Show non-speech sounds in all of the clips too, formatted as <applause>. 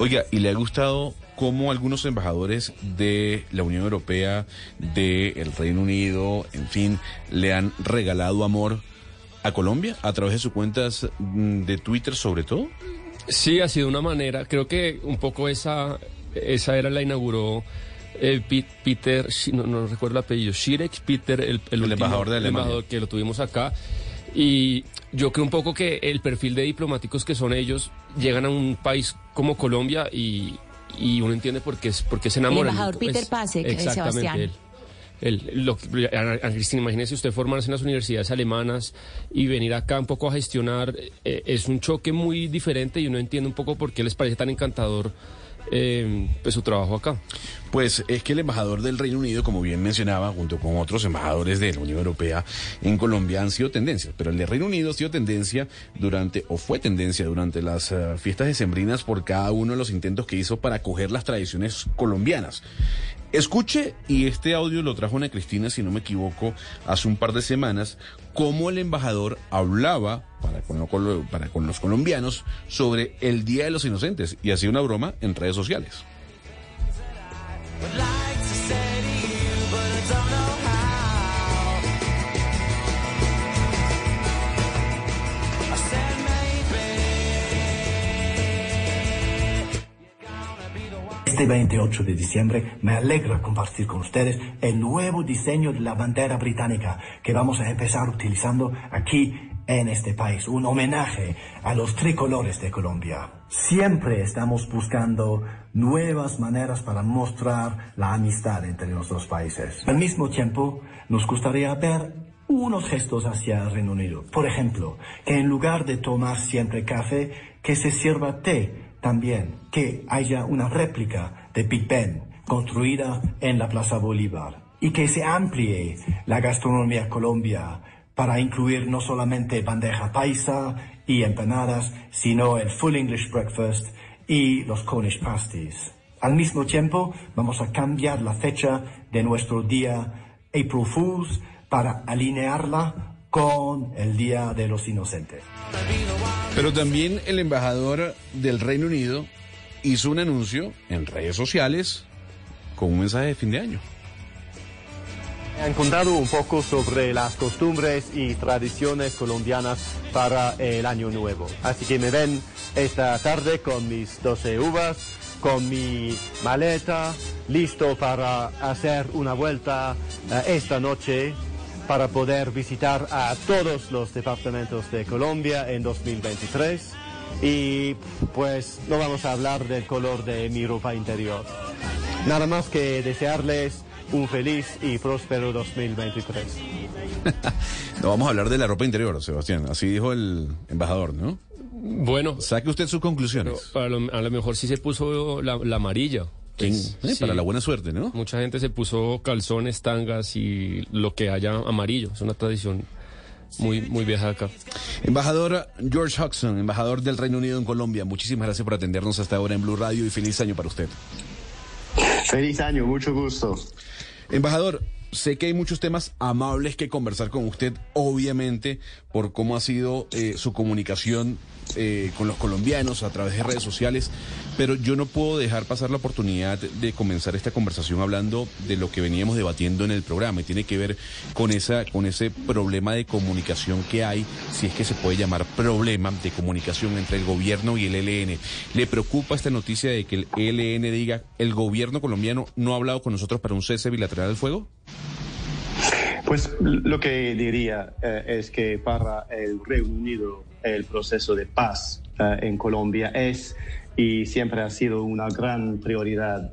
Oiga, ¿y le ha gustado cómo algunos embajadores de la Unión Europea, del Reino Unido, en fin, le han regalado amor a Colombia a través de sus cuentas mm, de Twitter sobre todo? Sí, ha sido una manera, creo que un poco esa, esa era la inauguró eh, Peter, no, no, recuerdo el apellido, Shirek Peter, el, el, embajador de Alemania. Embajador que lo tuvimos acá. Y yo creo un poco que el perfil de diplomáticos que son ellos llegan a un país como Colombia y, y uno entiende por qué, es, por qué se enamoran. El embajador Peter Pasek, exactamente, Sebastián. El, lo, Ana Cristina, imagínese usted formarse en las universidades alemanas y venir acá un poco a gestionar, eh, es un choque muy diferente y uno entiende un poco por qué les parece tan encantador eh, pues su trabajo acá. Pues es que el embajador del Reino Unido, como bien mencionaba, junto con otros embajadores de la Unión Europea en Colombia han sido tendencias, pero el de Reino Unido ha sido tendencia durante, o fue tendencia durante las uh, fiestas decembrinas por cada uno de los intentos que hizo para acoger las tradiciones colombianas. Escuche, y este audio lo trajo Ana Cristina, si no me equivoco, hace un par de semanas, cómo el embajador hablaba para con, para con los colombianos sobre el Día de los Inocentes y hacía una broma en redes sociales. Este 28 de diciembre me alegra compartir con ustedes el nuevo diseño de la bandera británica que vamos a empezar utilizando aquí en este país, un homenaje a los tricolores de Colombia. Siempre estamos buscando nuevas maneras para mostrar la amistad entre dos países. Al mismo tiempo, nos gustaría ver unos gestos hacia el Reino Unido. Por ejemplo, que en lugar de tomar siempre café, que se sirva té también que haya una réplica de Big Ben construida en la Plaza Bolívar y que se amplíe la gastronomía Colombia para incluir no solamente bandeja paisa y empanadas, sino el full English breakfast y los Cornish pasties. Al mismo tiempo, vamos a cambiar la fecha de nuestro día April Fools para alinearla con el Día de los Inocentes. Pero también el embajador del Reino Unido hizo un anuncio en redes sociales con un mensaje de fin de año. Han contado un poco sobre las costumbres y tradiciones colombianas para el año nuevo. Así que me ven esta tarde con mis 12 uvas, con mi maleta, listo para hacer una vuelta eh, esta noche para poder visitar a todos los departamentos de Colombia en 2023 y pues no vamos a hablar del color de mi ropa interior. Nada más que desearles un feliz y próspero 2023. <laughs> no vamos a hablar de la ropa interior, Sebastián, así dijo el embajador, ¿no? Bueno. Saque usted sus conclusiones. a lo mejor sí se puso la amarilla. Pues, eh, para la buena suerte, ¿no? Mucha gente se puso calzones, tangas y lo que haya amarillo. Es una tradición muy, muy vieja acá. Embajador George Hudson, embajador del Reino Unido en Colombia, muchísimas gracias por atendernos hasta ahora en Blue Radio y feliz año para usted. Feliz año, mucho gusto. Embajador, sé que hay muchos temas amables que conversar con usted, obviamente, por cómo ha sido eh, su comunicación eh, con los colombianos a través de redes sociales, pero yo no puedo dejar pasar la oportunidad de comenzar esta conversación hablando de lo que veníamos debatiendo en el programa y tiene que ver con esa con ese problema de comunicación que hay, si es que se puede llamar problema de comunicación entre el gobierno y el ELN. ¿Le preocupa esta noticia de que el ELN diga el gobierno colombiano no ha hablado con nosotros para un cese bilateral del fuego? Pues lo que diría eh, es que para el Reino Unido el proceso de paz eh, en Colombia es y siempre ha sido una gran prioridad.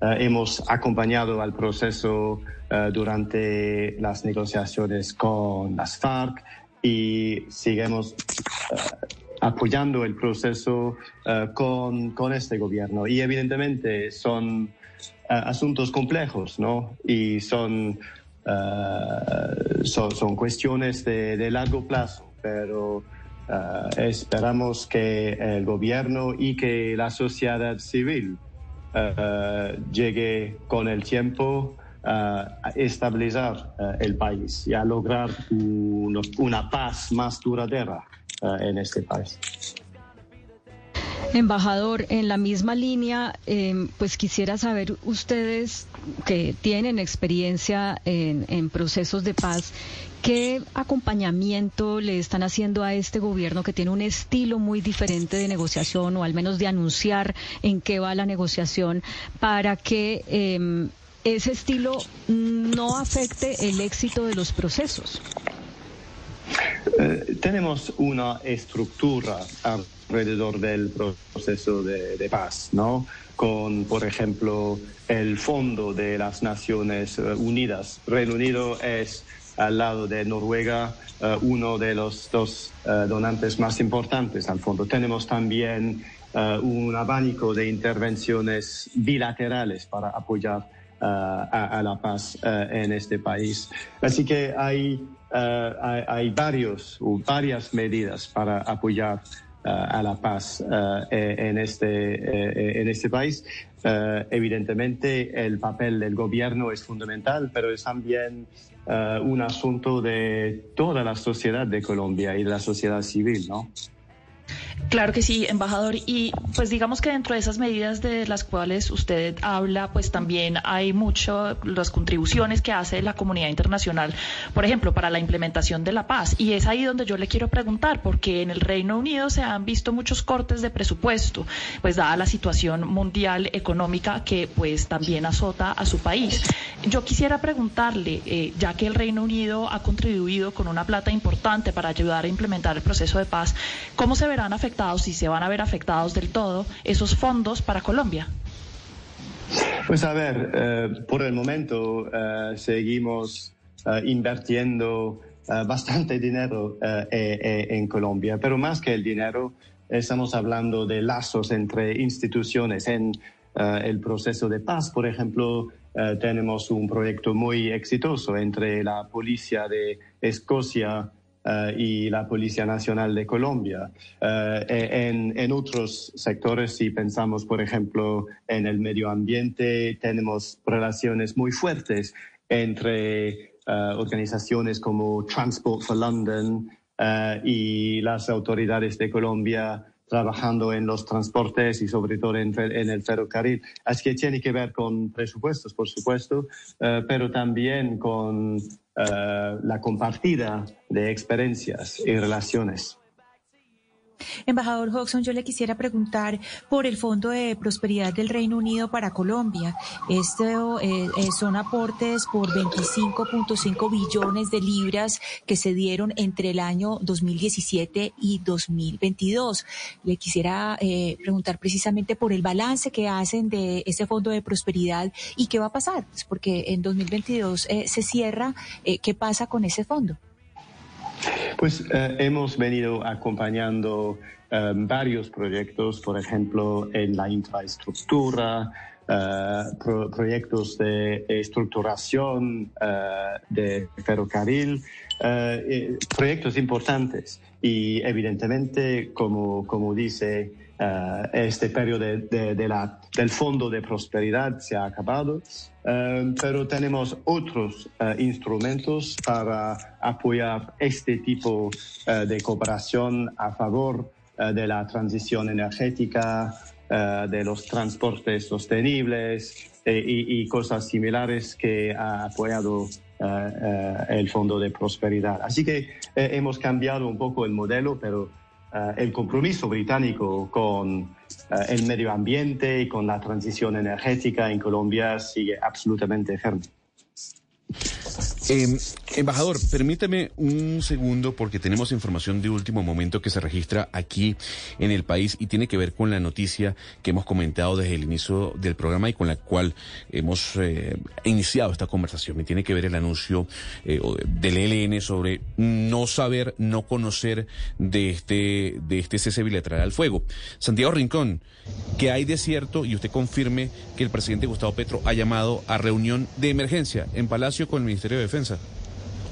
Eh, hemos acompañado al proceso durante las negociaciones con las FARC y seguimos apoyando el proceso con, con, este gobierno. Y evidentemente son asuntos complejos, ¿no? Y son eh, son, cuestiones de, largo plazo, pero eh, esperamos que el gobierno y que la sociedad civil eh, llegue con el tiempo a estabilizar el país y a lograr una paz más duradera en este país. Embajador, en la misma línea, em, pues quisiera saber ustedes que tienen experiencia en, procesos de paz, ¿qué acompañamiento le están haciendo a este gobierno que tiene un estilo muy diferente de negociación o al menos de anunciar en qué va la negociación para que em, ese estilo no afecte el éxito de los procesos? Eh, tenemos una estructura alrededor del proceso de, paz, ¿no? Con, por ejemplo, el Fondo de las Naciones eh, Unidas. Reino Unido es, al lado de Noruega, eh, uno de los dos donantes más importantes al fondo. Tenemos también un abanico de intervenciones bilaterales para apoyar a, la paz en este país. Así que hay eh, hay, varios, varias medidas para apoyar eh, a la paz eh, en, este, en este país. evidentemente, el papel del gobierno es fundamental, pero es también un asunto de toda la sociedad de Colombia y de la sociedad civil, ¿no? Claro que sí, embajador. Y pues digamos que dentro de esas medidas de las cuales usted habla, pues también hay mucho las contribuciones que hace la comunidad internacional, por ejemplo, para la implementación de la paz. Y es ahí donde yo le quiero preguntar, porque en el Reino Unido se han visto muchos cortes de presupuesto, pues dada la situación mundial económica que pues también azota a su país. Yo quisiera preguntarle, eh, ya que el Reino Unido ha contribuido con una plata importante para ayudar a implementar el proceso de paz, ¿cómo se verán afectados si se van a ver afectados del todo esos fondos para Colombia? Pues a ver, eh, por el momento eh, seguimos uh, invirtiendo bastante dinero en Colombia, pero más que el dinero, estamos hablando de lazos entre instituciones en el proceso de paz. Por ejemplo, tenemos un proyecto muy exitoso entre la policía de Escocia, eh, y la Policía Nacional de Colombia. Eh, en, en, otros sectores, si pensamos, por ejemplo, en el medio ambiente, tenemos relaciones muy fuertes entre eh, organizaciones como Transport for London y las autoridades de Colombia trabajando en los transportes y sobre todo en, en, el ferrocarril. Así que tiene que ver con presupuestos, por supuesto, pero también con eh, la compartida de experiencias y relaciones. Embajador Hodgson, yo le quisiera preguntar por el Fondo de Prosperidad del Reino Unido para Colombia. Esto eh, eh, son aportes por 25.5 billones de libras que se dieron entre el año 2017 y 2022. Le quisiera eh, preguntar precisamente por el balance que hacen de este Fondo de Prosperidad y qué va a pasar, pues porque en 2022 se cierra. ¿Qué pasa con ese fondo? Pues eh, hemos venido acompañando eh, varios proyectos, por ejemplo, en la infraestructura, eh, proyectos de estructuración de ferrocarril, proyectos importantes. Y evidentemente, como, como dice eh, este periodo de, la, del Fondo de Prosperidad se ha acabado, eh, pero tenemos otros eh, instrumentos para apoyar este tipo de cooperación a favor de la transición energética, de los transportes sostenibles y, cosas similares que ha apoyado el Fondo de Prosperidad. Así que hemos cambiado un poco el modelo, pero el compromiso británico con eh, el medio ambiente y con la transición energética en Colombia sigue absolutamente firme. Eh, embajador, permítame un segundo porque tenemos información de último momento que se registra aquí en el país y tiene que ver con la noticia que hemos comentado desde el inicio del programa y con la cual hemos eh, iniciado esta conversación. Y tiene que ver el anuncio eh, del ELN sobre no saber, no conocer de este, de este cese bilateral al fuego. Santiago Rincón, que hay de cierto y usted confirme que el presidente Gustavo Petro ha llamado a reunión de emergencia en Palacio con el Ministerio de Defensa. defensa.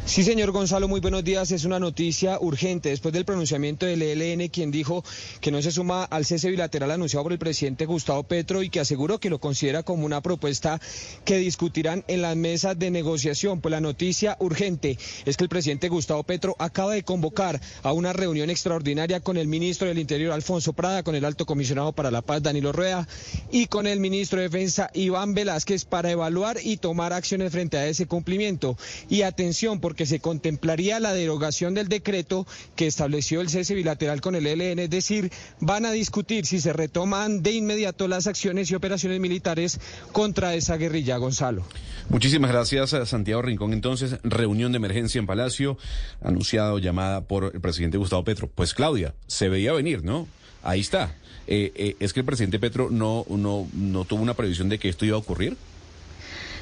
Sí, señor Gonzalo, muy buenos días. Es una noticia urgente después del pronunciamiento del ELN, quien dijo que no se suma al cese bilateral anunciado por el presidente Gustavo Petro y que aseguró que lo considera como una propuesta que discutirán en las mesas de negociación. Pues la noticia urgente es que el presidente Gustavo Petro acaba de convocar a una reunión extraordinaria con el ministro del Interior, Alfonso Prada, con el alto comisionado para la paz, Danilo Rueda, y con el ministro de Defensa, Iván Velázquez, para evaluar y tomar acciones frente a ese cumplimiento. Y atención, porque porque se contemplaría la derogación del decreto que estableció el cese bilateral con el ELN, es decir, van a discutir si se retoman de inmediato las acciones y operaciones militares contra esa guerrilla, Gonzalo. Muchísimas gracias, Santiago Rincón. Entonces, reunión de emergencia en Palacio, anunciado, llamada por el presidente Gustavo Petro. Pues Claudia, se veía venir, ¿no? Ahí está. Eh, eh, ¿Es que el presidente Petro no, no, no tuvo una previsión de que esto iba a ocurrir?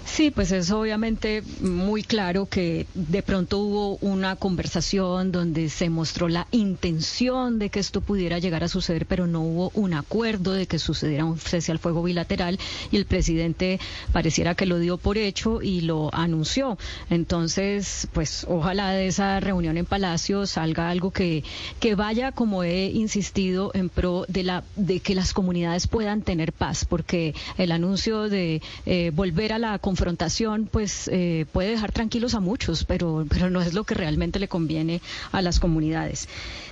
Sí, pues es obviamente muy claro que de pronto hubo una conversación donde se mostró la intención de que esto pudiera llegar a suceder, pero no hubo un acuerdo de que sucediera un cese al fuego bilateral y el presidente pareciera que lo dio por hecho y lo anunció. Entonces, pues ojalá de esa reunión en Palacio salga algo que, que vaya, como he insistido, en pro de, la, de que las comunidades puedan tener paz, porque el anuncio de eh, volver a la confrontación pues eh, puede dejar tranquilos a muchos, pero, pero no es lo que realmente le conviene a las comunidades.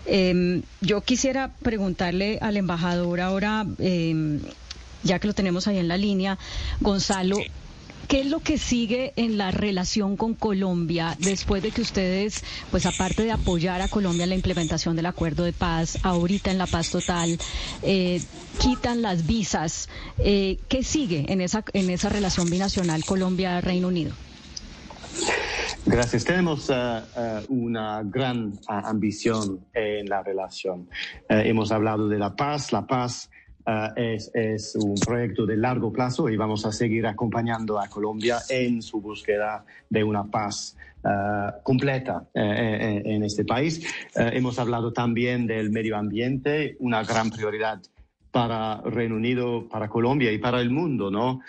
Em, yo quisiera preguntarle al embajador ahora, em, ya que lo tenemos ahí en la línea, Gonzalo, ¿Qué es lo que sigue en la relación con Colombia después de que ustedes, pues aparte de apoyar a Colombia en la implementación del acuerdo de paz, ahorita en la paz total, eh, quitan las visas? Eh, ¿Qué sigue en esa, en esa relación binacional Colombia-Reino Unido? Gracias. Tenemos uh, una gran ambición en la relación. hemos hablado de la paz. La paz eh, es, un proyecto de largo plazo y vamos a seguir acompañando a Colombia en su búsqueda de una paz uh, completa uh, en este país. Hemos hablado también del medio ambiente, una gran prioridad para Reino Unido, para Colombia y para el mundo, ¿no?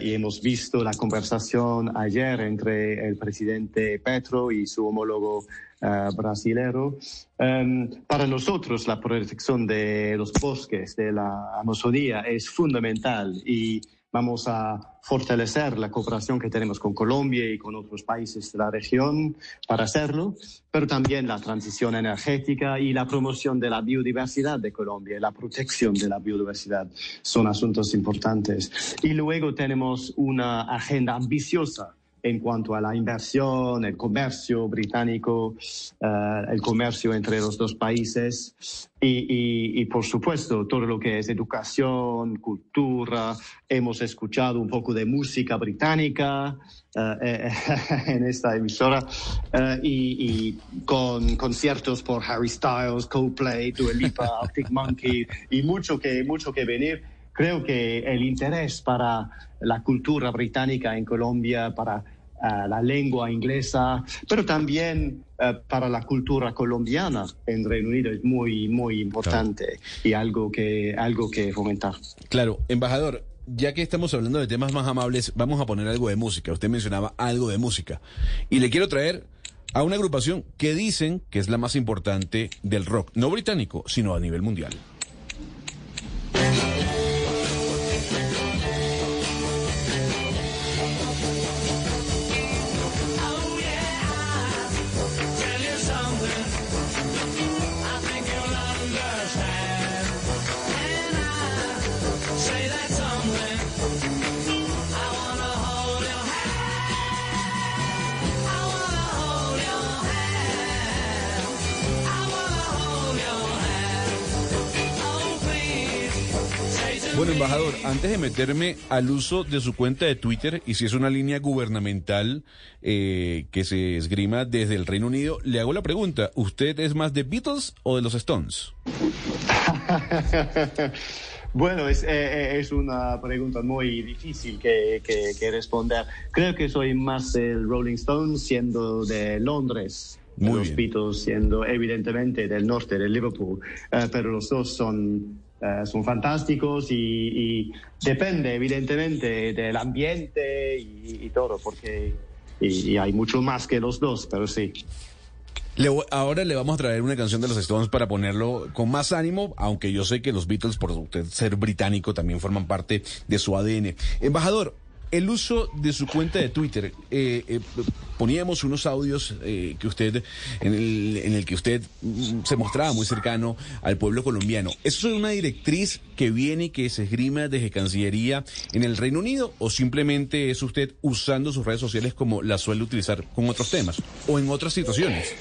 Y hemos visto la conversación ayer entre el presidente Petro y su homólogo uh, brasilero. Um, para nosotros la protección de los bosques de la Amazonía es fundamental y vamos a fortalecer la cooperación que tenemos con Colombia y con otros países de la región para hacerlo, pero también la transición energética y la promoción de la biodiversidad de Colombia y la protección de la biodiversidad son asuntos importantes. Y luego tenemos una agenda ambiciosa en cuanto a la inversión, el comercio británico, uh, el comercio entre los dos países y, y, y, por supuesto todo lo que es educación, cultura. Hemos escuchado un poco de música británica uh, <laughs> en esta emisora uh, y, y, con conciertos por Harry Styles, Coldplay, Dua Lipa, Arctic Monkey y mucho que, mucho que venir creo que el interés para la cultura británica en Colombia, para uh, la lengua inglesa, pero también uh, para la cultura colombiana en Reino Unido es muy, muy importante claro. y algo que, algo que fomentar. Claro, embajador. Ya que estamos hablando de temas más amables, vamos a poner algo de música. Usted mencionaba algo de música. Y le quiero traer a una agrupación que dicen que es la más importante del rock, no británico, sino a nivel mundial. Embajador, antes de meterme al uso de su cuenta de Twitter y si es una línea gubernamental eh, que se esgrima desde el Reino Unido, le hago la pregunta, ¿usted es más de Beatles o de los Stones? <laughs> Bueno, es, eh, es, una pregunta muy difícil que, que, que, responder. Creo que soy más el Rolling Stones siendo de Londres. Muy los bien. Beatles siendo evidentemente del norte, de Liverpool, pero los dos son Uh, son fantásticos y, y, depende evidentemente del ambiente y, y todo, porque y, hay mucho más que los dos, pero sí. ahora le vamos a traer una canción de los Stones para ponerlo con más ánimo, aunque yo sé que los Beatles, por ser británico, también forman parte de su ADN. Embajador, el uso de su cuenta de Twitter, eh, eh, poníamos unos audios eh, que usted, en el, en el que usted mm, se mostraba muy cercano al pueblo colombiano. ¿Eso es una directriz que viene y que se esgrima desde Cancillería en el Reino Unido o simplemente es usted usando sus redes sociales como la suele utilizar con otros temas o en otras situaciones?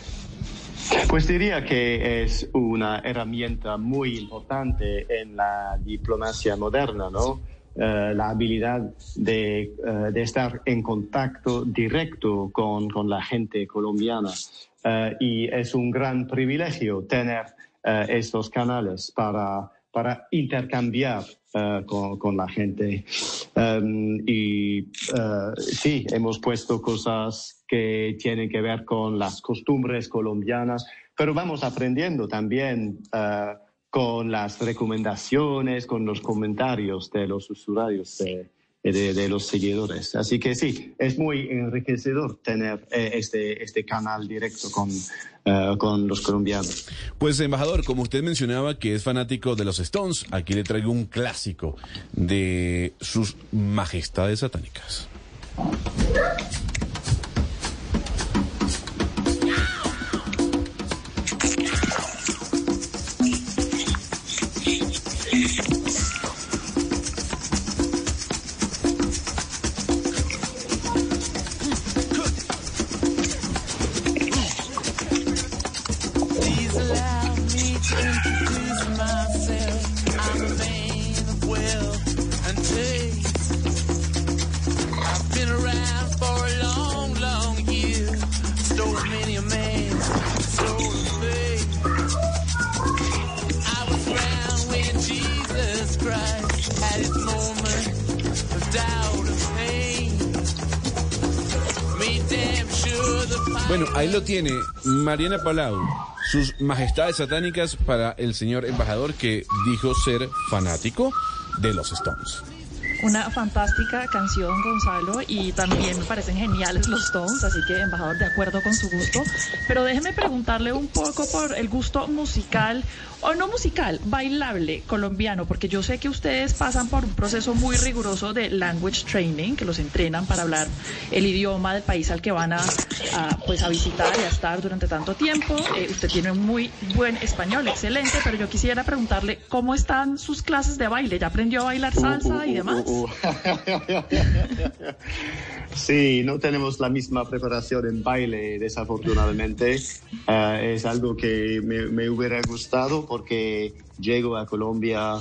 Pues diría que es una herramienta muy importante en la diplomacia moderna, ¿no? Eh, la habilidad de, eh, de, estar en contacto directo con, con la gente colombiana. Eh, y es un gran privilegio tener estos canales para, para intercambiar con, con, la gente. Em, y sí, hemos puesto cosas que tienen que ver con las costumbres colombianas, pero vamos aprendiendo también con las recomendaciones, con los comentarios de los usuarios de, los seguidores. Así que sí, es muy enriquecedor tener eh, este, este canal directo con, eh, con los colombianos. Pues, embajador, como usted mencionaba que es fanático de los Stones, aquí le traigo un clásico de sus majestades satánicas. Bueno, ahí lo tiene Mariana Palau, sus majestades satánicas para el señor embajador que dijo ser fanático de los Stones. Una fantástica canción, Gonzalo, y también me parecen geniales los Stones, así que, embajador, de acuerdo con su gusto. Pero déjeme preguntarle un poco por el gusto musical o no musical, bailable colombiano, porque yo sé que ustedes pasan por un proceso muy riguroso de language training, que los entrenan para hablar el idioma del país al que van a, pues a visitar y a estar durante tanto tiempo. Eh, usted tiene muy buen español, excelente, pero yo quisiera preguntarle cómo están sus clases de baile. ¿Ya aprendió a bailar salsa y demás? <laughs> Sí, no tenemos la misma preparación en baile, desafortunadamente. Eh, es algo que me, hubiera gustado porque llego a Colombia,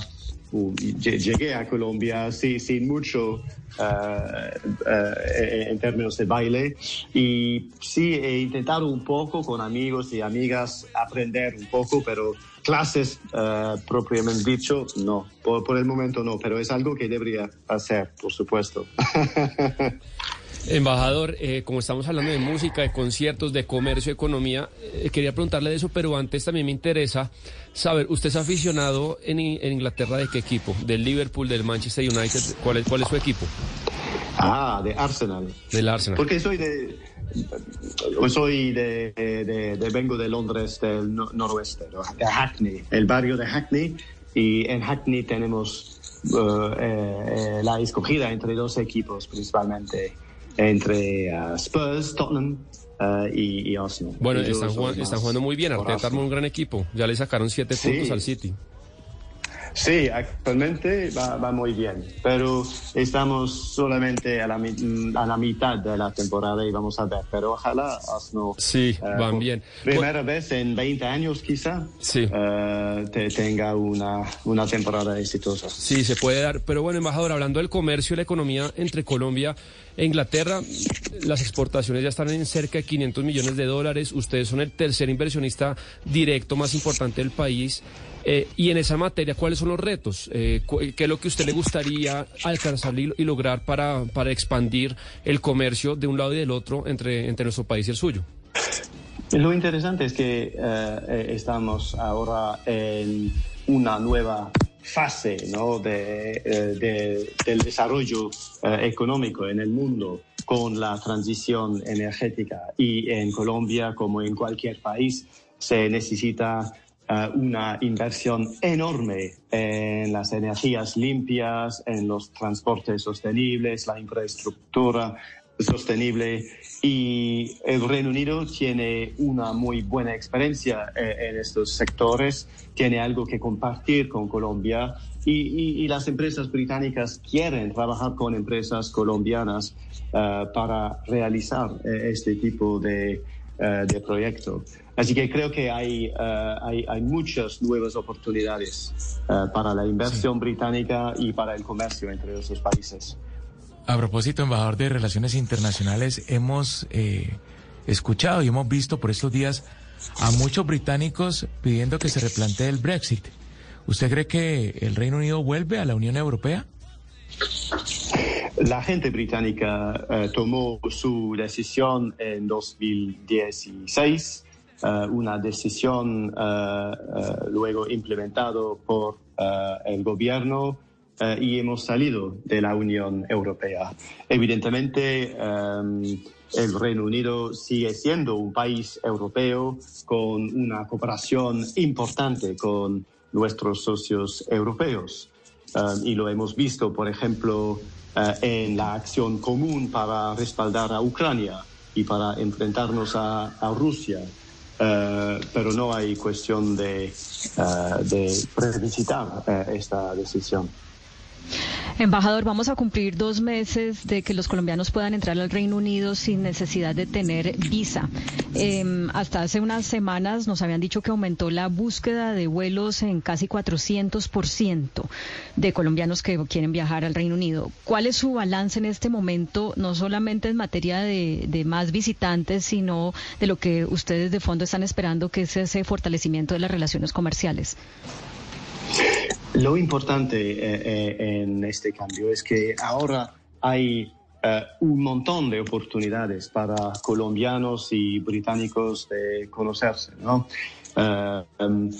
llegué a Colombia sí, sin mucho eh, eh, en términos de baile y sí he intentado un poco con amigos y amigas aprender un poco, pero clases propiamente dicho, no, por, por el momento no, pero es algo que debería hacer, por supuesto. <laughs> Embajador, eh, como estamos hablando de música, de conciertos, de comercio, economía, eh, quería preguntarle de eso, pero antes también me interesa saber, ¿usted es aficionado en, Inglaterra de qué equipo? ¿Del Liverpool, del Manchester United? ¿Cuál cuál es su equipo? Ah, de Arsenal. Del Arsenal. Porque soy de... Soy de, vengo de Londres, del noroeste, de Hackney, el barrio de Hackney, y en Hackney tenemos eh, la escogida entre dos equipos principalmente entre uh, Spurs, Tottenham uh, y, Arsenal. Bueno, están, jugando, muy bien. Arteta armó un gran equipo. Ya le sacaron siete puntos al City. Sí, actualmente va, muy bien, pero estamos solamente a la, a la, mitad de la temporada y vamos a ver, pero ojalá Arsenal... Sí, eh, van bien. Primera vez en 20 años quizá sí. Eh, te tenga una, una temporada exitosa. Sí, se puede dar, pero bueno, embajador, hablando del comercio y la economía entre Colombia e Inglaterra, las exportaciones ya están en cerca de 500 millones de dólares, ustedes son el tercer inversionista directo más importante del país. Eh, y en esa materia, ¿cuáles son los retos? Eh, ¿Qué es lo que a usted le gustaría alcanzar y, lograr para, para, expandir el comercio de un lado y del otro entre, entre nuestro país y el suyo? Lo interesante es que eh, estamos ahora en una nueva fase ¿no? de, del desarrollo económico en el mundo con la transición energética. Y en Colombia, como en cualquier país, se necesita eh, una inversión enorme en las energías limpias, en los transportes sostenibles, la infraestructura sostenible y el Reino Unido tiene una muy buena experiencia eh, en estos sectores, tiene algo que compartir con Colombia y, y, las empresas británicas quieren trabajar con empresas colombianas uh, para realizar este tipo de, uh, de proyecto. Así que creo que hay, hay, hay, muchas nuevas oportunidades para la inversión sí. británica y para el comercio entre esos países. A propósito, embajador de Relaciones Internacionales, hemos eh, escuchado y hemos visto por estos días a muchos británicos pidiendo que se replantee el Brexit. ¿Usted cree que el Reino Unido vuelve a la Unión Europea? La gente británica uh, tomó su decisión en 2016, uh, una decisión uh, luego implementado por el gobierno y hemos salido de la Unión Europea. Evidentemente, el Reino Unido sigue siendo un país europeo con una cooperación importante con nuestros socios europeos. Uh, y lo hemos visto, por ejemplo, uh, en la acción común para respaldar a Ucrania y para enfrentarnos a, Rusia. Uh, pero no hay cuestión de, de revisitar esta decisión. Embajador, vamos a cumplir dos meses de que los colombianos puedan entrar al Reino Unido sin necesidad de tener visa. Eh, hasta hace unas semanas nos habían dicho que aumentó la búsqueda de vuelos en casi 400% de colombianos que quieren viajar al Reino Unido. ¿Cuál es su balance en este momento, no solamente en materia de más visitantes, sino de lo que ustedes de fondo están esperando, que es ese fortalecimiento de las relaciones comerciales? Lo importante eh, eh, en este cambio es que ahora hay eh, un montón de oportunidades para colombianos y británicos de conocerse, ¿no? Um,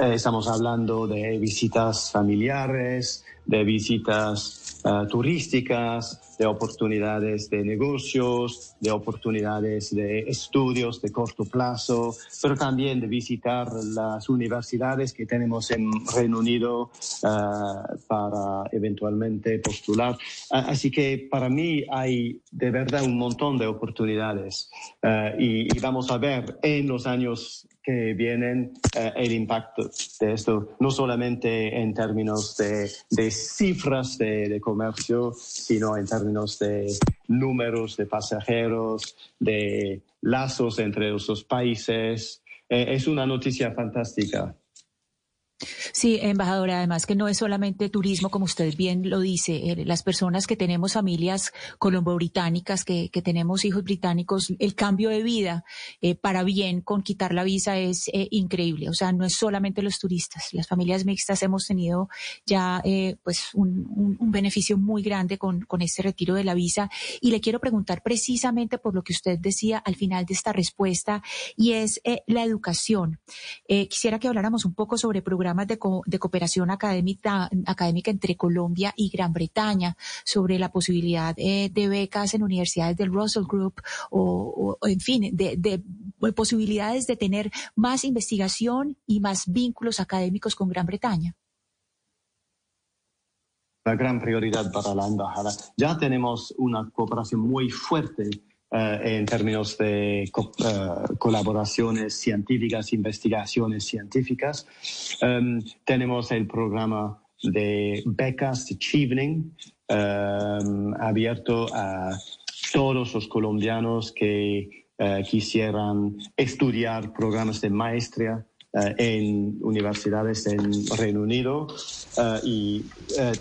estamos hablando de visitas familiares, de visitas uh, turísticas, de oportunidades de negocios, de oportunidades de estudios de corto plazo, pero también de visitar las universidades que tenemos en Reino Unido uh, para eventualmente postular. Uh, así que para mí hay de verdad un montón de oportunidades y, y, vamos a ver en los años que vienen el impacto de esto, no solamente en términos de, de cifras de, de comercio, sino en términos de números de pasajeros, de lazos entre los dos países. Eh, es una noticia fantástica. Sí, embajadora, además que no es solamente turismo, como usted bien lo dice, eh, las personas que tenemos familias colombo-británicas, que, que, tenemos hijos británicos, el cambio de vida eh, para bien con quitar la visa es eh, increíble. O sea, no es solamente los turistas, las familias mixtas hemos tenido ya eh, pues un, un, un, beneficio muy grande con, con este retiro de la visa. Y le quiero preguntar precisamente por lo que usted decía al final de esta respuesta, y es eh, la educación. quisiera que habláramos un poco sobre programas de, co de cooperación académica, académica, entre Colombia y Gran Bretaña sobre la posibilidad eh, de becas en universidades del Russell Group o, o en fin, de, de, posibilidades de tener más investigación y más vínculos académicos con Gran Bretaña la gran prioridad para la embajada. Ya tenemos una cooperación muy fuerte Uh, en términos de co uh, colaboraciones científicas, investigaciones científicas. Um, tenemos el programa de becas de Chevening um, abierto a todos los colombianos que uh, quisieran estudiar programas de maestría en universidades en Reino Unido y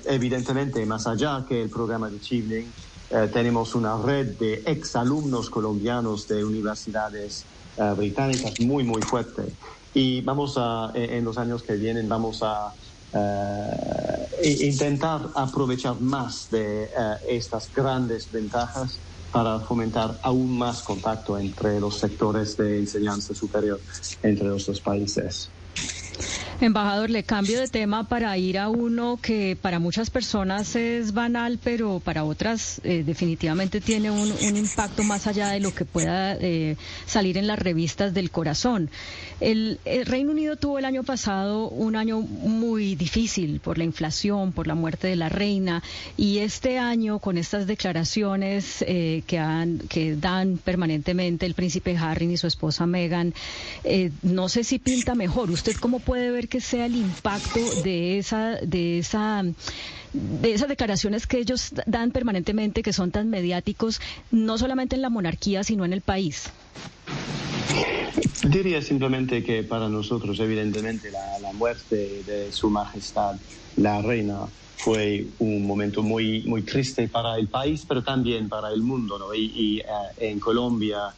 evidentemente más allá que el programa de Chevening eh, tenemos una red de exalumnos colombianos de universidades eh, británicas muy, muy fuerte. Y vamos a, en los años que vienen, vamos a eh, intentar aprovechar más de estas grandes ventajas para fomentar aún más contacto entre los sectores de enseñanza superior entre los dos países. Embajador, le cambio de tema para ir a uno que para muchas personas es banal, pero para otras eh, definitivamente tiene un, impacto más allá de lo que pueda eh, salir en las revistas del corazón. El, Reino Unido tuvo el año pasado un año muy difícil por la inflación, por la muerte de la reina, y este año con estas declaraciones eh, que, que dan permanentemente el príncipe Harry y su esposa Meghan, no sé si pinta mejor. ¿Usted cómo puede ver que sea el impacto de esa, de esa de esas declaraciones que ellos dan permanentemente, que son tan mediáticos, no solamente en la monarquía, sino en el país? Diría simplemente que para nosotros, evidentemente, la, muerte de Su Majestad, la reina, fue un momento muy, muy triste para el país, pero también para el mundo. ¿no? Y, eh, en Colombia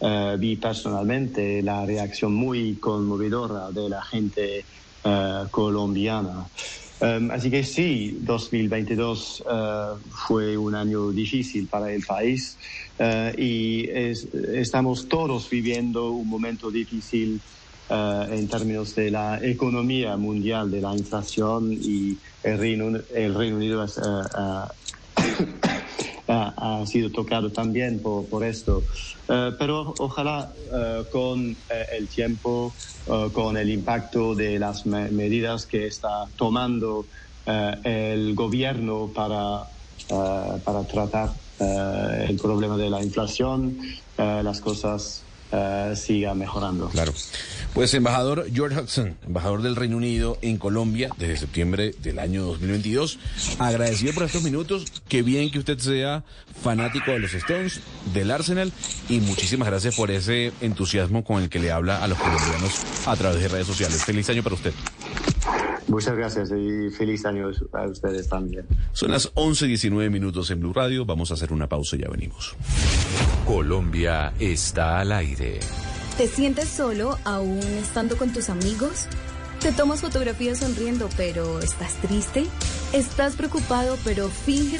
eh, vi personalmente la reacción muy conmovedora de la gente eh, colombiana. Em, así que sí, 2022 fue un año difícil para el país y estamos todos viviendo un momento difícil en términos de la economía mundial, de la inflación y el Reino, el Reino Unido ha, sido tocado también por, esto. Eh, pero ojalá eh, con eh, el tiempo, con el impacto de las medidas que está tomando el gobierno para, para tratar el problema de la inflación, las cosas uh, siga mejorando. Claro. Pues embajador George Hudson, embajador del Reino Unido en Colombia desde septiembre del año 2022, agradecido por estos minutos, qué bien que usted sea fanático de los Stones, del Arsenal y muchísimas gracias por ese entusiasmo con el que le habla a los colombianos a través de redes sociales. Feliz año para usted. Muchas gracias y feliz año a ustedes también. Son las 11.19 minutos en Blue Radio. Vamos a hacer una pausa y ya venimos. Colombia está al aire. ¿Te sientes solo aún estando con tus amigos? ¿Te tomas fotografías sonriendo pero estás triste? ¿Estás preocupado pero finges